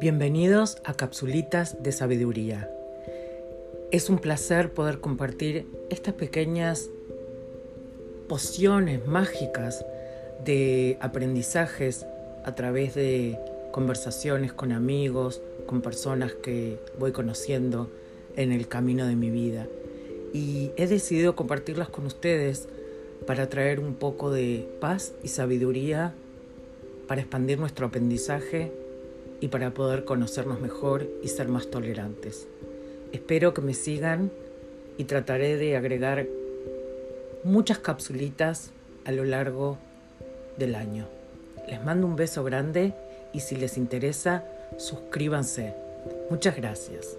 Bienvenidos a Capsulitas de Sabiduría. Es un placer poder compartir estas pequeñas pociones mágicas de aprendizajes a través de conversaciones con amigos, con personas que voy conociendo en el camino de mi vida. Y he decidido compartirlas con ustedes para traer un poco de paz y sabiduría, para expandir nuestro aprendizaje y para poder conocernos mejor y ser más tolerantes. Espero que me sigan y trataré de agregar muchas capsulitas a lo largo del año. Les mando un beso grande y si les interesa, suscríbanse. Muchas gracias.